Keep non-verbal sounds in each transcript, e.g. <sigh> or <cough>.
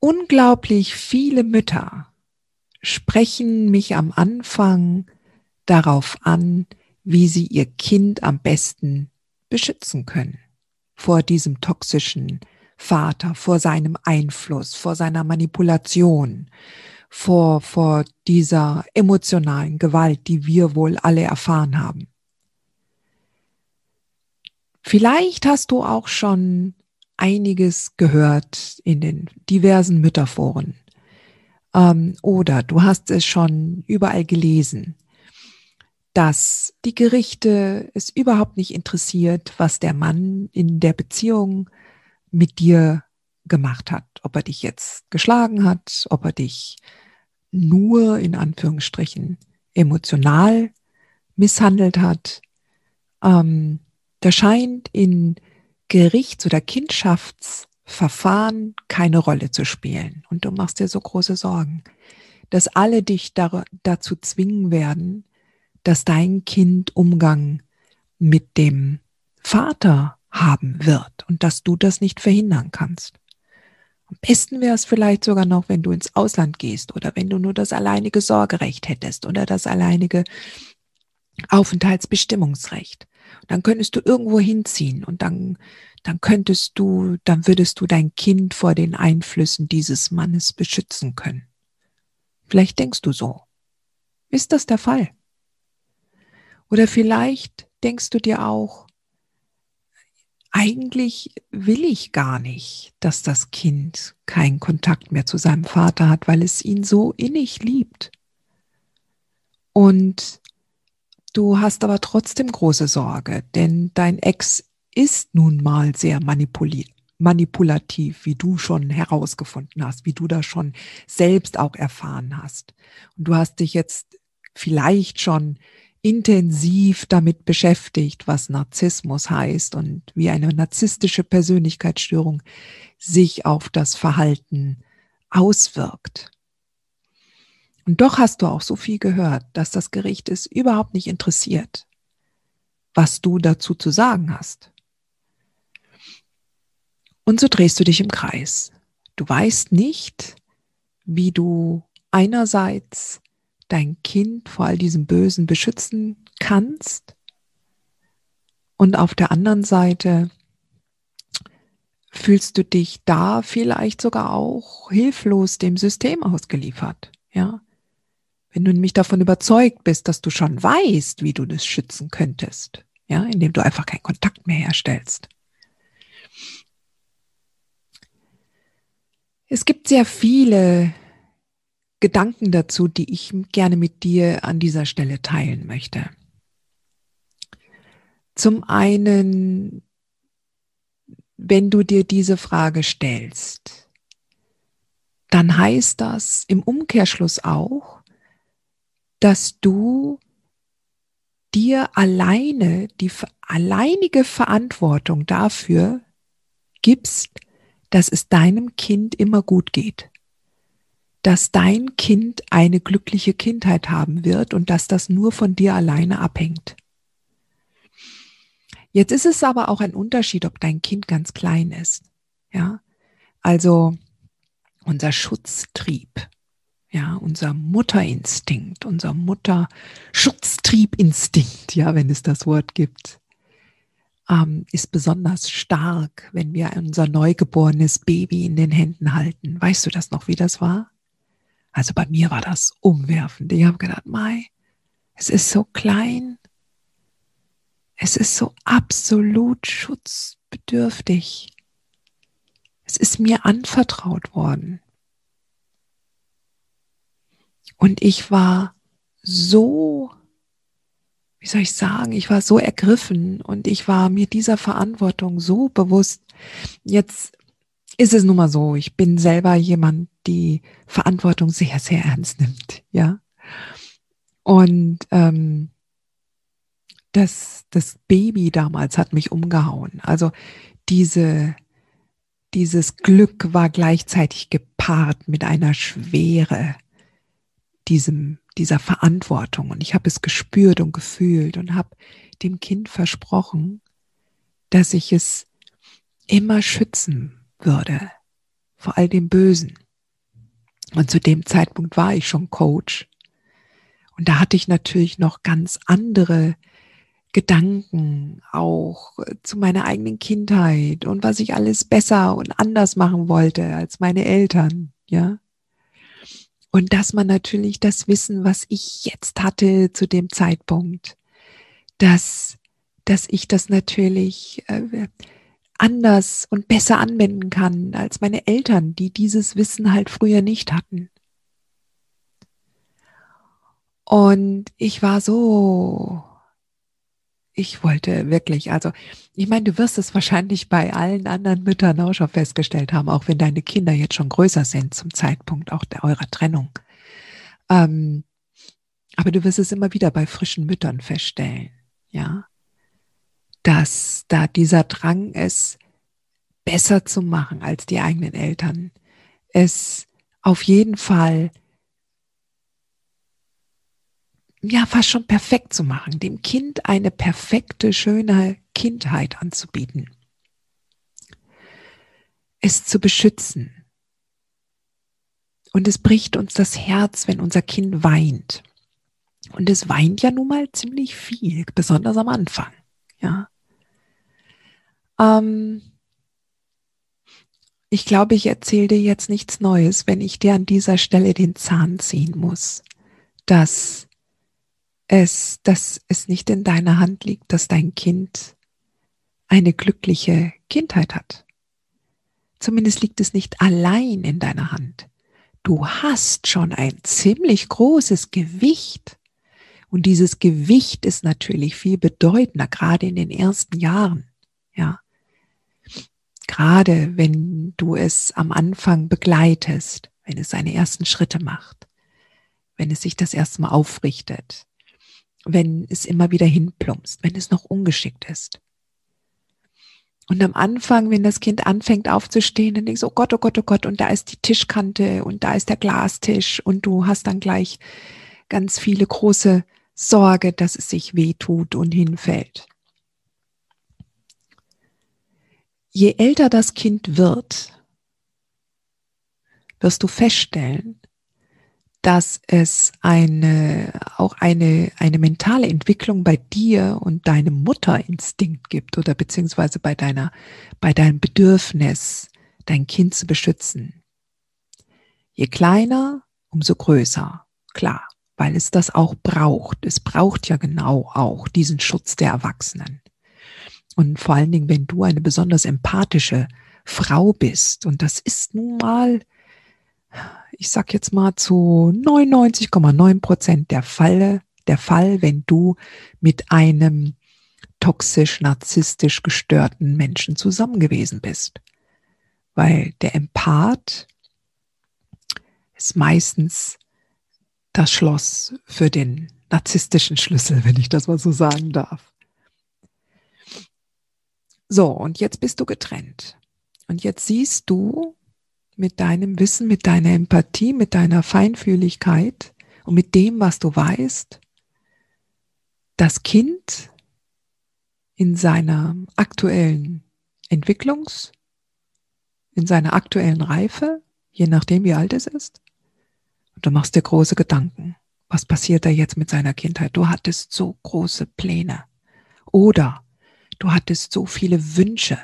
Unglaublich viele Mütter sprechen mich am Anfang darauf an, wie sie ihr Kind am besten beschützen können vor diesem toxischen Vater, vor seinem Einfluss, vor seiner Manipulation, vor, vor dieser emotionalen Gewalt, die wir wohl alle erfahren haben. Vielleicht hast du auch schon einiges gehört in den diversen Mütterforen. Ähm, oder du hast es schon überall gelesen, dass die Gerichte es überhaupt nicht interessiert, was der Mann in der Beziehung mit dir gemacht hat. Ob er dich jetzt geschlagen hat, ob er dich nur in Anführungsstrichen emotional misshandelt hat. Ähm, da scheint in Gerichts- oder Kindschaftsverfahren keine Rolle zu spielen. Und du machst dir so große Sorgen, dass alle dich da, dazu zwingen werden, dass dein Kind Umgang mit dem Vater haben wird und dass du das nicht verhindern kannst. Am besten wäre es vielleicht sogar noch, wenn du ins Ausland gehst oder wenn du nur das alleinige Sorgerecht hättest oder das alleinige Aufenthaltsbestimmungsrecht. Dann könntest du irgendwo hinziehen und dann, dann könntest du, dann würdest du dein Kind vor den Einflüssen dieses Mannes beschützen können. Vielleicht denkst du so. Ist das der Fall? Oder vielleicht denkst du dir auch, eigentlich will ich gar nicht, dass das Kind keinen Kontakt mehr zu seinem Vater hat, weil es ihn so innig liebt. Und du hast aber trotzdem große Sorge, denn dein Ex ist nun mal sehr manipulativ, wie du schon herausgefunden hast, wie du das schon selbst auch erfahren hast. Und du hast dich jetzt vielleicht schon intensiv damit beschäftigt, was Narzissmus heißt und wie eine narzisstische Persönlichkeitsstörung sich auf das Verhalten auswirkt. Und doch hast du auch so viel gehört, dass das Gericht es überhaupt nicht interessiert, was du dazu zu sagen hast. Und so drehst du dich im Kreis. Du weißt nicht, wie du einerseits dein Kind vor all diesem Bösen beschützen kannst. Und auf der anderen Seite fühlst du dich da vielleicht sogar auch hilflos dem System ausgeliefert. Ja. Wenn du nämlich davon überzeugt bist, dass du schon weißt, wie du das schützen könntest, ja, indem du einfach keinen Kontakt mehr herstellst. Es gibt sehr viele Gedanken dazu, die ich gerne mit dir an dieser Stelle teilen möchte. Zum einen, wenn du dir diese Frage stellst, dann heißt das im Umkehrschluss auch, dass du dir alleine die alleinige Verantwortung dafür gibst, dass es deinem Kind immer gut geht dass dein Kind eine glückliche Kindheit haben wird und dass das nur von dir alleine abhängt. Jetzt ist es aber auch ein Unterschied, ob dein Kind ganz klein ist. Ja, also unser Schutztrieb, ja, unser Mutterinstinkt, unser Mutterschutztriebinstinkt, ja, wenn es das Wort gibt, ähm, ist besonders stark, wenn wir unser neugeborenes Baby in den Händen halten. Weißt du das noch, wie das war? Also bei mir war das umwerfend. Ich habe gedacht, Mai, es ist so klein. Es ist so absolut schutzbedürftig. Es ist mir anvertraut worden. Und ich war so, wie soll ich sagen, ich war so ergriffen und ich war mir dieser Verantwortung so bewusst. Jetzt ist es nun mal so, ich bin selber jemand, die Verantwortung sehr, sehr ernst nimmt, ja. Und ähm, das, das Baby damals hat mich umgehauen. Also diese, dieses Glück war gleichzeitig gepaart mit einer Schwere, diesem, dieser Verantwortung. Und ich habe es gespürt und gefühlt und habe dem Kind versprochen, dass ich es immer schützen würde vor all dem Bösen. Und zu dem Zeitpunkt war ich schon Coach. Und da hatte ich natürlich noch ganz andere Gedanken auch zu meiner eigenen Kindheit und was ich alles besser und anders machen wollte als meine Eltern, ja. Und dass man natürlich das Wissen, was ich jetzt hatte zu dem Zeitpunkt, dass, dass ich das natürlich äh, anders und besser anwenden kann als meine Eltern, die dieses Wissen halt früher nicht hatten. Und ich war so ich wollte wirklich, also ich meine, du wirst es wahrscheinlich bei allen anderen Müttern auch schon festgestellt haben, auch wenn deine Kinder jetzt schon größer sind zum Zeitpunkt auch der eurer Trennung. Ähm, aber du wirst es immer wieder bei frischen Müttern feststellen, ja, dass da dieser Drang ist, besser zu machen als die eigenen Eltern, es auf jeden Fall ja fast schon perfekt zu machen, dem Kind eine perfekte, schöne Kindheit anzubieten, es zu beschützen. Und es bricht uns das Herz, wenn unser Kind weint. Und es weint ja nun mal ziemlich viel, besonders am Anfang. Ja. Ähm, ich glaube, ich erzähle dir jetzt nichts Neues, wenn ich dir an dieser Stelle den Zahn ziehen muss, dass es, dass es nicht in deiner Hand liegt, dass dein Kind eine glückliche Kindheit hat. Zumindest liegt es nicht allein in deiner Hand. Du hast schon ein ziemlich großes Gewicht. Und dieses Gewicht ist natürlich viel bedeutender, gerade in den ersten Jahren. Ja. Gerade wenn du es am Anfang begleitest, wenn es seine ersten Schritte macht, wenn es sich das erste Mal aufrichtet, wenn es immer wieder hinplumpst, wenn es noch ungeschickt ist. Und am Anfang, wenn das Kind anfängt aufzustehen, dann denkst du, oh Gott, oh Gott, oh Gott, und da ist die Tischkante und da ist der Glastisch und du hast dann gleich ganz viele große Sorge, dass es sich wehtut und hinfällt. Je älter das Kind wird, wirst du feststellen, dass es eine, auch eine, eine mentale Entwicklung bei dir und deinem Mutterinstinkt gibt oder beziehungsweise bei deiner, bei deinem Bedürfnis, dein Kind zu beschützen. Je kleiner, umso größer. Klar, weil es das auch braucht. Es braucht ja genau auch diesen Schutz der Erwachsenen. Und vor allen Dingen, wenn du eine besonders empathische Frau bist, und das ist nun mal ich sag jetzt mal zu 99,9 Prozent der Fälle, der Fall, wenn du mit einem toxisch, narzisstisch gestörten Menschen zusammen gewesen bist. Weil der Empath ist meistens das Schloss für den narzisstischen Schlüssel, wenn ich das mal so sagen darf. So, und jetzt bist du getrennt. Und jetzt siehst du, mit deinem Wissen, mit deiner Empathie, mit deiner Feinfühligkeit und mit dem, was du weißt, das Kind in seiner aktuellen Entwicklungs, in seiner aktuellen Reife, je nachdem wie alt es ist, und du machst dir große Gedanken. Was passiert da jetzt mit seiner Kindheit? Du hattest so große Pläne. Oder du hattest so viele Wünsche.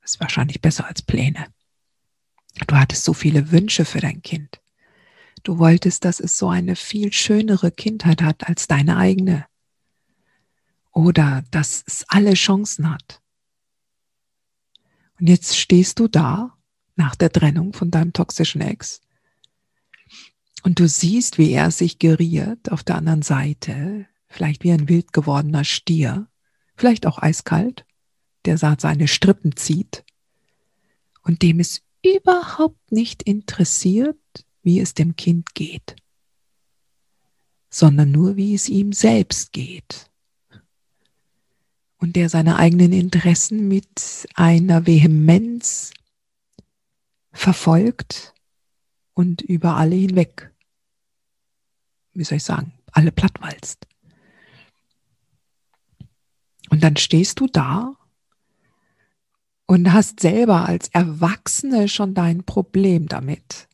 Das ist wahrscheinlich besser als Pläne. Du hattest so viele Wünsche für dein Kind. Du wolltest, dass es so eine viel schönere Kindheit hat als deine eigene. Oder dass es alle Chancen hat. Und jetzt stehst du da nach der Trennung von deinem toxischen Ex Und du siehst, wie er sich geriert auf der anderen Seite, vielleicht wie ein wild gewordener Stier, vielleicht auch eiskalt, der seine Strippen zieht und dem es überhaupt nicht interessiert, wie es dem Kind geht, sondern nur, wie es ihm selbst geht. Und der seine eigenen Interessen mit einer Vehemenz verfolgt und über alle hinweg, wie soll ich sagen, alle plattwalzt. Und dann stehst du da und hast selber als Erwachsene schon dein Problem damit,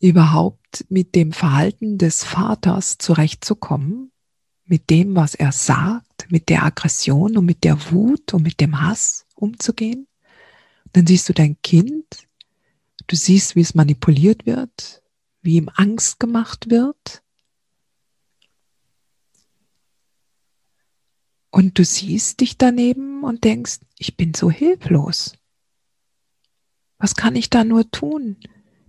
überhaupt mit dem Verhalten des Vaters zurechtzukommen, mit dem, was er sagt, mit der Aggression und mit der Wut und mit dem Hass umzugehen. Dann siehst du dein Kind, du siehst, wie es manipuliert wird, wie ihm Angst gemacht wird. Und du siehst dich daneben und denkst, ich bin so hilflos. Was kann ich da nur tun?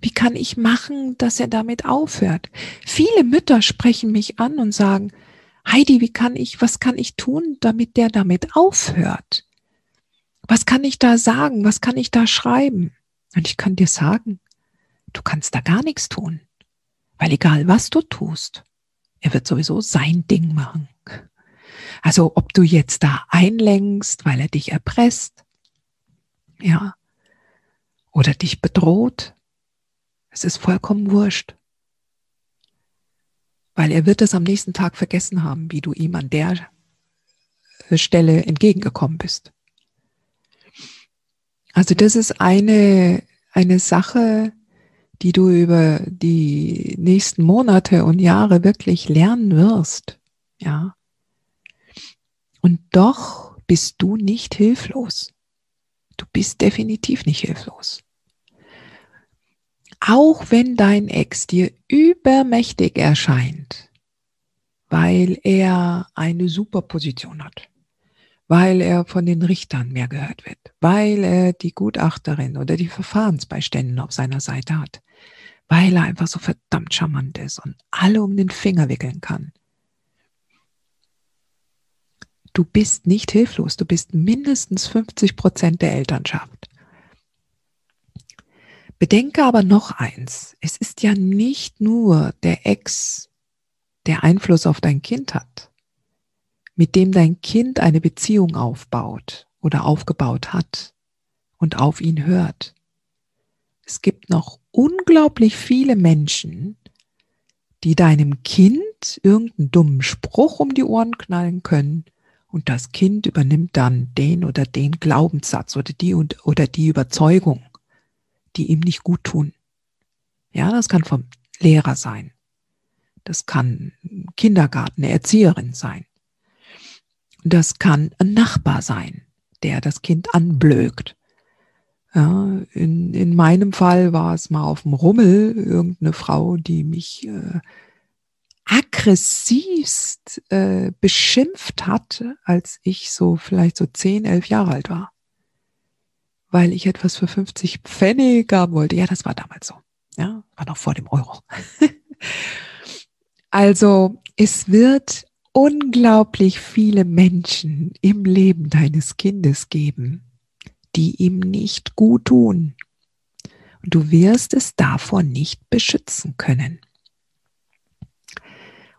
Wie kann ich machen, dass er damit aufhört? Viele Mütter sprechen mich an und sagen, Heidi, wie kann ich, was kann ich tun, damit der damit aufhört? Was kann ich da sagen? Was kann ich da schreiben? Und ich kann dir sagen, du kannst da gar nichts tun. Weil egal was du tust, er wird sowieso sein Ding machen. Also ob du jetzt da einlenkst, weil er dich erpresst, ja, oder dich bedroht, es ist vollkommen wurscht. Weil er wird es am nächsten Tag vergessen haben, wie du ihm an der Stelle entgegengekommen bist. Also das ist eine, eine Sache, die du über die nächsten Monate und Jahre wirklich lernen wirst. Ja. Und doch bist du nicht hilflos. Du bist definitiv nicht hilflos. Auch wenn dein Ex dir übermächtig erscheint, weil er eine Superposition hat, weil er von den Richtern mehr gehört wird, weil er die Gutachterin oder die Verfahrensbeiständin auf seiner Seite hat, weil er einfach so verdammt charmant ist und alle um den Finger wickeln kann, Du bist nicht hilflos, du bist mindestens 50 Prozent der Elternschaft. Bedenke aber noch eins, es ist ja nicht nur der Ex, der Einfluss auf dein Kind hat, mit dem dein Kind eine Beziehung aufbaut oder aufgebaut hat und auf ihn hört. Es gibt noch unglaublich viele Menschen, die deinem Kind irgendeinen dummen Spruch um die Ohren knallen können und das Kind übernimmt dann den oder den Glaubenssatz oder die und, oder die Überzeugung, die ihm nicht gut tun. Ja, das kann vom Lehrer sein. Das kann Kindergarten, eine Erzieherin sein. Das kann ein Nachbar sein, der das Kind anblökt. Ja, in, in meinem Fall war es mal auf dem Rummel irgendeine Frau, die mich äh, aggressivst äh, beschimpft hat, als ich so vielleicht so 10, 11 Jahre alt war. Weil ich etwas für 50 Pfennig haben wollte. Ja, das war damals so. Ja, war noch vor dem Euro. <laughs> also, es wird unglaublich viele Menschen im Leben deines Kindes geben, die ihm nicht gut tun. Und du wirst es davor nicht beschützen können.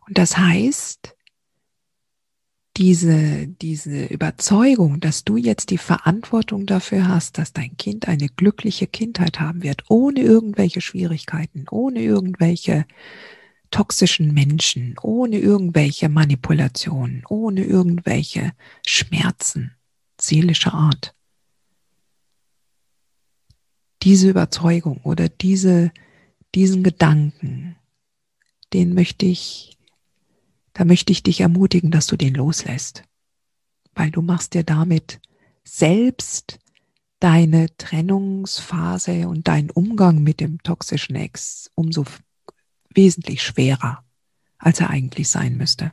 Und das heißt, diese, diese Überzeugung, dass du jetzt die Verantwortung dafür hast, dass dein Kind eine glückliche Kindheit haben wird, ohne irgendwelche Schwierigkeiten, ohne irgendwelche toxischen Menschen, ohne irgendwelche Manipulationen, ohne irgendwelche Schmerzen seelischer Art. Diese Überzeugung oder diese, diesen Gedanken, den möchte ich da möchte ich dich ermutigen, dass du den loslässt, weil du machst dir damit selbst deine Trennungsphase und deinen Umgang mit dem toxischen Ex umso wesentlich schwerer, als er eigentlich sein müsste.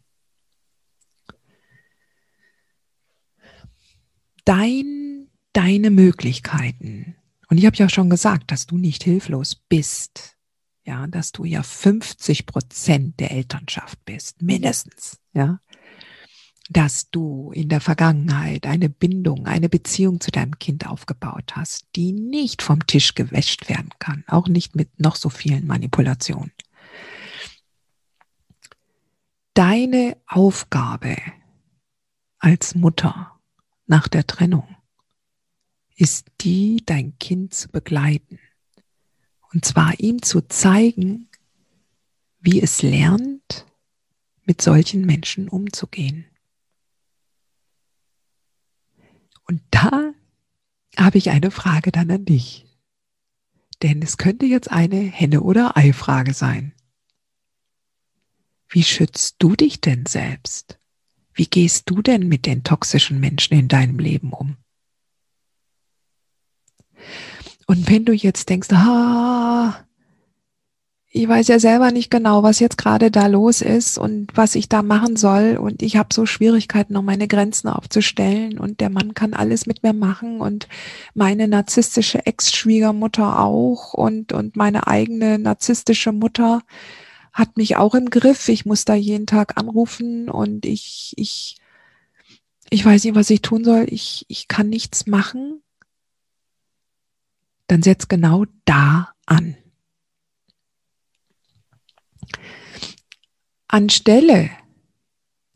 Dein, deine Möglichkeiten. Und ich habe ja schon gesagt, dass du nicht hilflos bist. Ja, dass du ja 50 Prozent der Elternschaft bist, mindestens, ja, dass du in der Vergangenheit eine Bindung, eine Beziehung zu deinem Kind aufgebaut hast, die nicht vom Tisch gewäscht werden kann, auch nicht mit noch so vielen Manipulationen. Deine Aufgabe als Mutter nach der Trennung ist die, dein Kind zu begleiten. Und zwar ihm zu zeigen, wie es lernt, mit solchen Menschen umzugehen. Und da habe ich eine Frage dann an dich. Denn es könnte jetzt eine Henne- oder Ei-Frage sein. Wie schützt du dich denn selbst? Wie gehst du denn mit den toxischen Menschen in deinem Leben um? Und wenn du jetzt denkst, ah, ich weiß ja selber nicht genau, was jetzt gerade da los ist und was ich da machen soll. Und ich habe so Schwierigkeiten, noch meine Grenzen aufzustellen. Und der Mann kann alles mit mir machen und meine narzisstische Ex-Schwiegermutter auch und, und meine eigene narzisstische Mutter hat mich auch im Griff. Ich muss da jeden Tag anrufen und ich, ich, ich weiß nicht, was ich tun soll. Ich, ich kann nichts machen. Dann setz genau da an. Anstelle,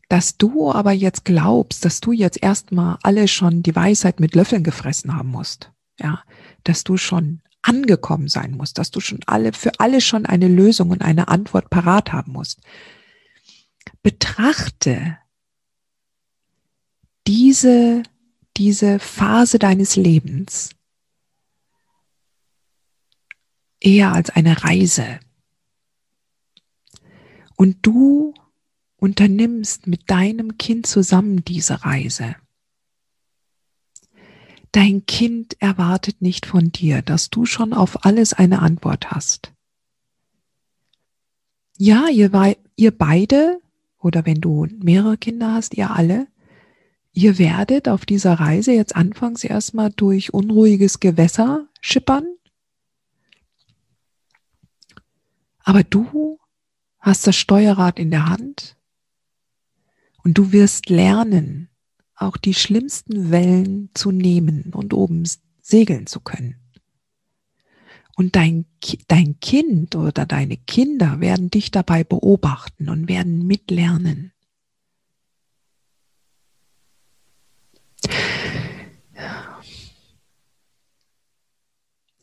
dass du aber jetzt glaubst, dass du jetzt erstmal alle schon die Weisheit mit Löffeln gefressen haben musst, ja, dass du schon angekommen sein musst, dass du schon alle, für alle schon eine Lösung und eine Antwort parat haben musst. Betrachte diese, diese Phase deines Lebens eher als eine Reise, und du unternimmst mit deinem Kind zusammen diese Reise. Dein Kind erwartet nicht von dir, dass du schon auf alles eine Antwort hast. Ja, ihr, ihr beide, oder wenn du mehrere Kinder hast, ihr alle, ihr werdet auf dieser Reise jetzt anfangs erstmal durch unruhiges Gewässer schippern. Aber du hast das Steuerrad in der Hand und du wirst lernen, auch die schlimmsten Wellen zu nehmen und oben segeln zu können. Und dein, dein Kind oder deine Kinder werden dich dabei beobachten und werden mitlernen.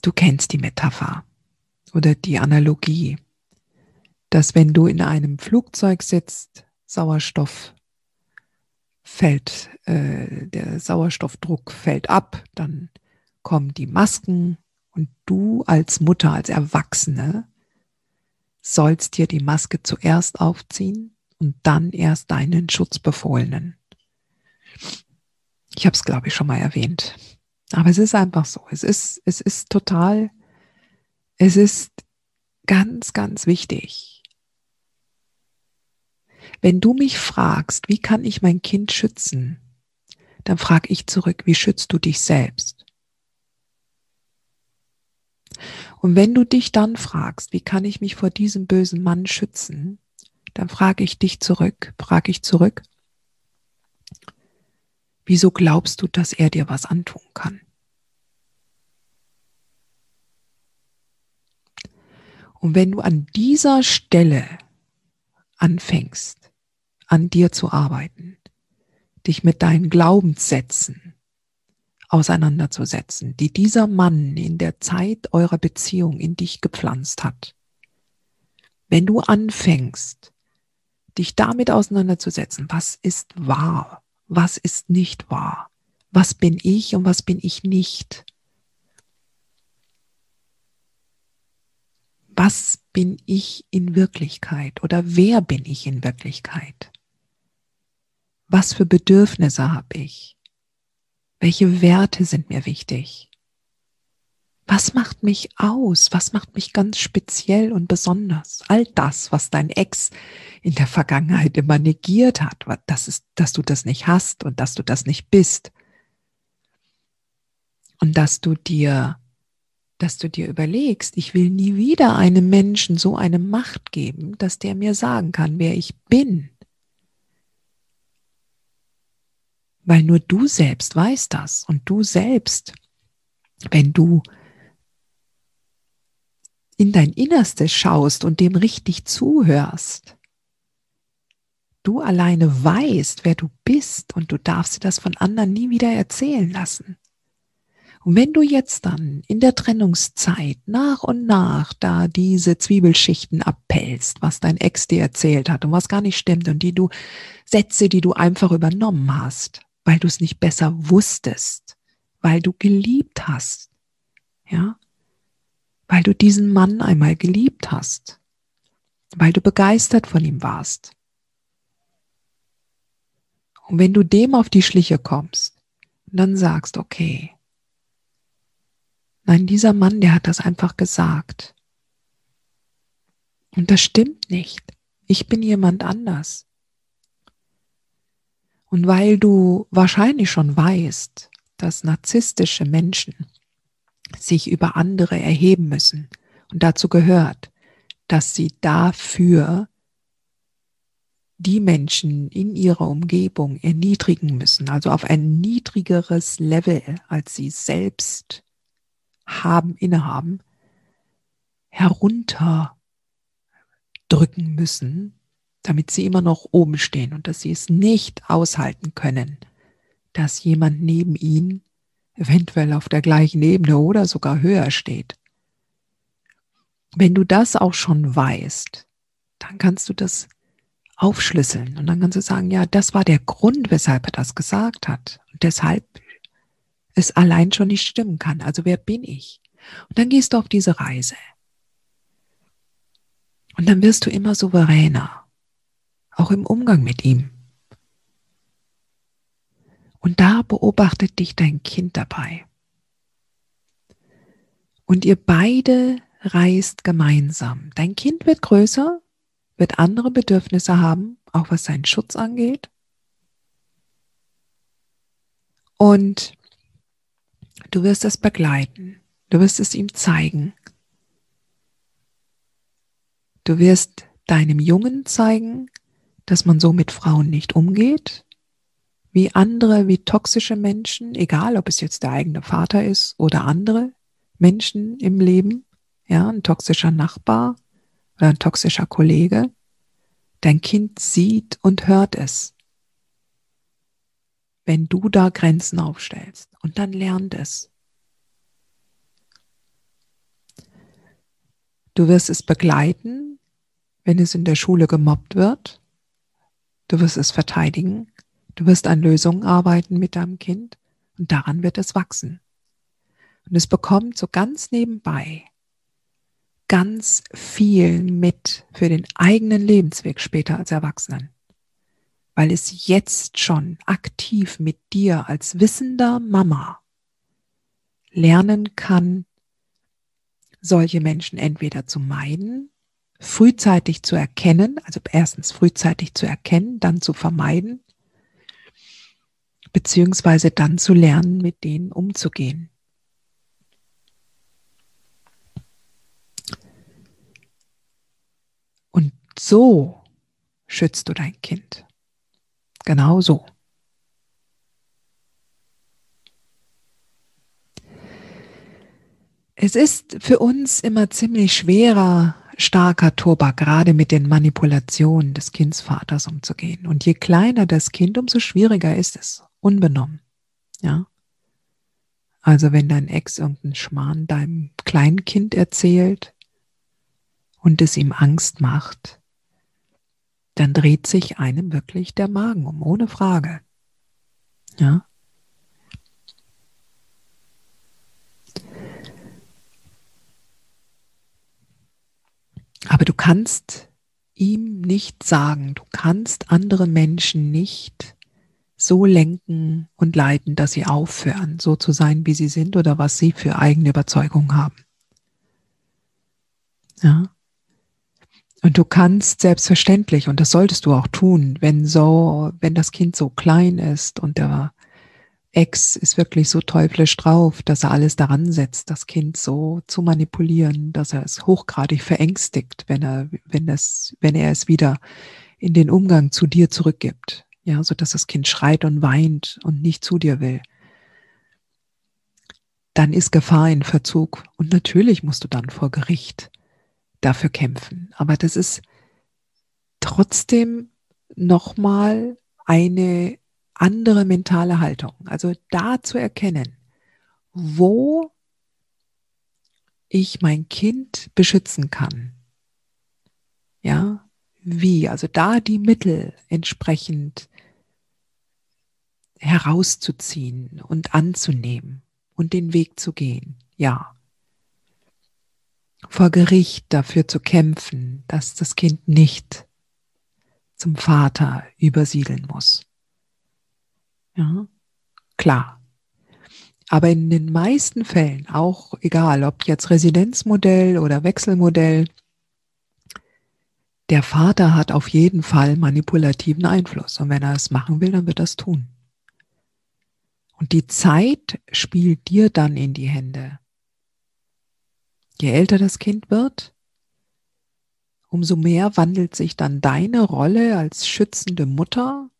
Du kennst die Metapher oder die Analogie dass wenn du in einem Flugzeug sitzt, Sauerstoff fällt, äh, der Sauerstoffdruck fällt ab, dann kommen die Masken und du als Mutter, als Erwachsene sollst dir die Maske zuerst aufziehen und dann erst deinen Schutzbefohlenen. Ich habe es, glaube ich, schon mal erwähnt. Aber es ist einfach so. Es ist, es ist total, es ist ganz, ganz wichtig, wenn du mich fragst, wie kann ich mein Kind schützen, dann frage ich zurück, wie schützt du dich selbst? Und wenn du dich dann fragst, wie kann ich mich vor diesem bösen Mann schützen, dann frage ich dich zurück, frage ich zurück, wieso glaubst du, dass er dir was antun kann? Und wenn du an dieser Stelle anfängst, an dir zu arbeiten, dich mit deinen Glaubenssätzen auseinanderzusetzen, die dieser Mann in der Zeit eurer Beziehung in dich gepflanzt hat. Wenn du anfängst, dich damit auseinanderzusetzen, was ist wahr, was ist nicht wahr, was bin ich und was bin ich nicht, was bin ich in Wirklichkeit oder wer bin ich in Wirklichkeit? Was für Bedürfnisse habe ich? Welche Werte sind mir wichtig? Was macht mich aus? Was macht mich ganz speziell und besonders? All das, was dein Ex in der Vergangenheit immer negiert hat, das ist, dass du das nicht hast und dass du das nicht bist. Und dass du dir dass du dir überlegst, ich will nie wieder einem Menschen so eine Macht geben, dass der mir sagen kann, wer ich bin. Weil nur du selbst weißt das und du selbst, wenn du in dein Innerstes schaust und dem richtig zuhörst, du alleine weißt, wer du bist und du darfst dir das von anderen nie wieder erzählen lassen. Und wenn du jetzt dann in der Trennungszeit nach und nach da diese Zwiebelschichten abpellst, was dein Ex dir erzählt hat und was gar nicht stimmt und die du Sätze, die du einfach übernommen hast, weil du es nicht besser wusstest, weil du geliebt hast, ja, weil du diesen Mann einmal geliebt hast, weil du begeistert von ihm warst. Und wenn du dem auf die Schliche kommst dann sagst, okay, Nein, dieser Mann, der hat das einfach gesagt. Und das stimmt nicht. Ich bin jemand anders. Und weil du wahrscheinlich schon weißt, dass narzisstische Menschen sich über andere erheben müssen und dazu gehört, dass sie dafür die Menschen in ihrer Umgebung erniedrigen müssen, also auf ein niedrigeres Level, als sie selbst haben, innehaben, herunterdrücken müssen, damit sie immer noch oben stehen und dass sie es nicht aushalten können, dass jemand neben ihnen, eventuell auf der gleichen Ebene oder sogar höher steht. Wenn du das auch schon weißt, dann kannst du das aufschlüsseln und dann kannst du sagen, ja, das war der Grund, weshalb er das gesagt hat. Und deshalb es allein schon nicht stimmen kann. Also wer bin ich? Und dann gehst du auf diese Reise. Und dann wirst du immer souveräner, auch im Umgang mit ihm. Und da beobachtet dich dein Kind dabei. Und ihr beide reist gemeinsam. Dein Kind wird größer, wird andere Bedürfnisse haben, auch was seinen Schutz angeht. Und Du wirst es begleiten. Du wirst es ihm zeigen. Du wirst deinem Jungen zeigen, dass man so mit Frauen nicht umgeht, wie andere, wie toxische Menschen, egal ob es jetzt der eigene Vater ist oder andere Menschen im Leben, ja, ein toxischer Nachbar oder ein toxischer Kollege. Dein Kind sieht und hört es wenn du da Grenzen aufstellst. Und dann lernt es. Du wirst es begleiten, wenn es in der Schule gemobbt wird. Du wirst es verteidigen. Du wirst an Lösungen arbeiten mit deinem Kind und daran wird es wachsen. Und es bekommt so ganz nebenbei ganz viel mit für den eigenen Lebensweg später als Erwachsenen weil es jetzt schon aktiv mit dir als wissender Mama lernen kann, solche Menschen entweder zu meiden, frühzeitig zu erkennen, also erstens frühzeitig zu erkennen, dann zu vermeiden, beziehungsweise dann zu lernen, mit denen umzugehen. Und so schützt du dein Kind. Genau so. Es ist für uns immer ziemlich schwerer, starker Tobak, gerade mit den Manipulationen des Kindsvaters umzugehen. Und je kleiner das Kind, umso schwieriger ist es, unbenommen. Ja. Also wenn dein Ex irgendeinen Schmarrn deinem kleinen Kind erzählt und es ihm Angst macht, dann dreht sich einem wirklich der Magen um, ohne Frage. Ja. Aber du kannst ihm nicht sagen, du kannst andere Menschen nicht so lenken und leiten, dass sie aufhören, so zu sein, wie sie sind oder was sie für eigene Überzeugungen haben. Ja. Und du kannst selbstverständlich, und das solltest du auch tun, wenn so, wenn das Kind so klein ist und der Ex ist wirklich so teuflisch drauf, dass er alles daran setzt, das Kind so zu manipulieren, dass er es hochgradig verängstigt, wenn er, wenn es, wenn er es wieder in den Umgang zu dir zurückgibt. Ja, so dass das Kind schreit und weint und nicht zu dir will. Dann ist Gefahr in Verzug. Und natürlich musst du dann vor Gericht dafür kämpfen. Aber das ist trotzdem nochmal eine andere mentale Haltung. Also da zu erkennen, wo ich mein Kind beschützen kann. Ja, wie? Also da die Mittel entsprechend herauszuziehen und anzunehmen und den Weg zu gehen. Ja. Vor Gericht dafür zu kämpfen, dass das Kind nicht zum Vater übersiedeln muss. Ja, klar. Aber in den meisten Fällen, auch egal, ob jetzt Residenzmodell oder Wechselmodell, der Vater hat auf jeden Fall manipulativen Einfluss. Und wenn er es machen will, dann wird er es tun. Und die Zeit spielt dir dann in die Hände. Je älter das Kind wird, umso mehr wandelt sich dann deine Rolle als schützende Mutter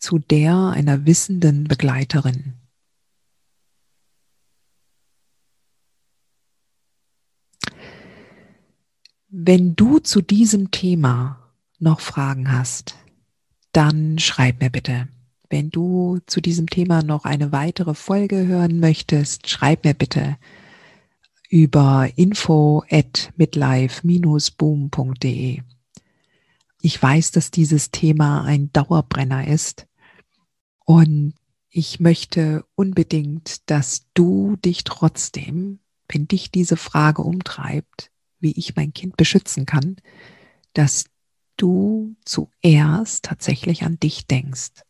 zu der einer wissenden Begleiterin. Wenn du zu diesem Thema noch Fragen hast, dann schreib mir bitte. Wenn du zu diesem Thema noch eine weitere Folge hören möchtest, schreib mir bitte über info at midlife-boom.de. Ich weiß, dass dieses Thema ein Dauerbrenner ist und ich möchte unbedingt, dass du dich trotzdem, wenn dich diese Frage umtreibt, wie ich mein Kind beschützen kann, dass du zuerst tatsächlich an dich denkst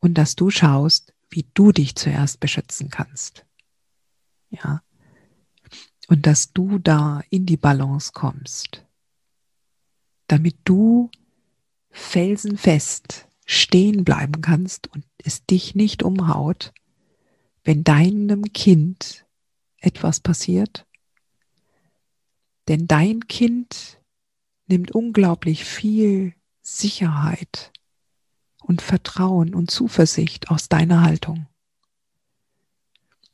und dass du schaust, wie du dich zuerst beschützen kannst. Ja. Und dass du da in die Balance kommst, damit du felsenfest stehen bleiben kannst und es dich nicht umhaut, wenn deinem Kind etwas passiert. Denn dein Kind nimmt unglaublich viel Sicherheit und Vertrauen und Zuversicht aus deiner Haltung.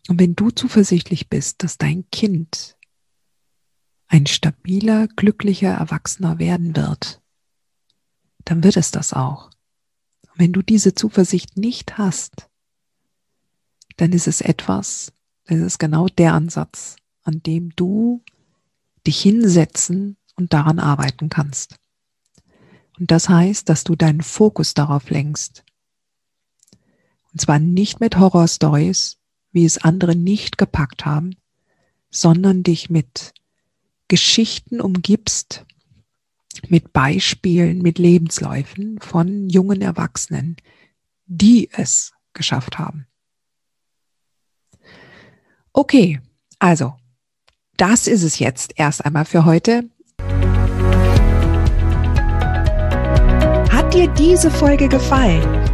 Und wenn du zuversichtlich bist, dass dein Kind ein stabiler, glücklicher Erwachsener werden wird, dann wird es das auch. Wenn du diese Zuversicht nicht hast, dann ist es etwas, das ist genau der Ansatz, an dem du dich hinsetzen und daran arbeiten kannst. Und das heißt, dass du deinen Fokus darauf lenkst. Und zwar nicht mit Horrorstories, wie es andere nicht gepackt haben, sondern dich mit Geschichten umgibst, mit Beispielen, mit Lebensläufen von jungen Erwachsenen, die es geschafft haben. Okay, also, das ist es jetzt erst einmal für heute. Hat dir diese Folge gefallen?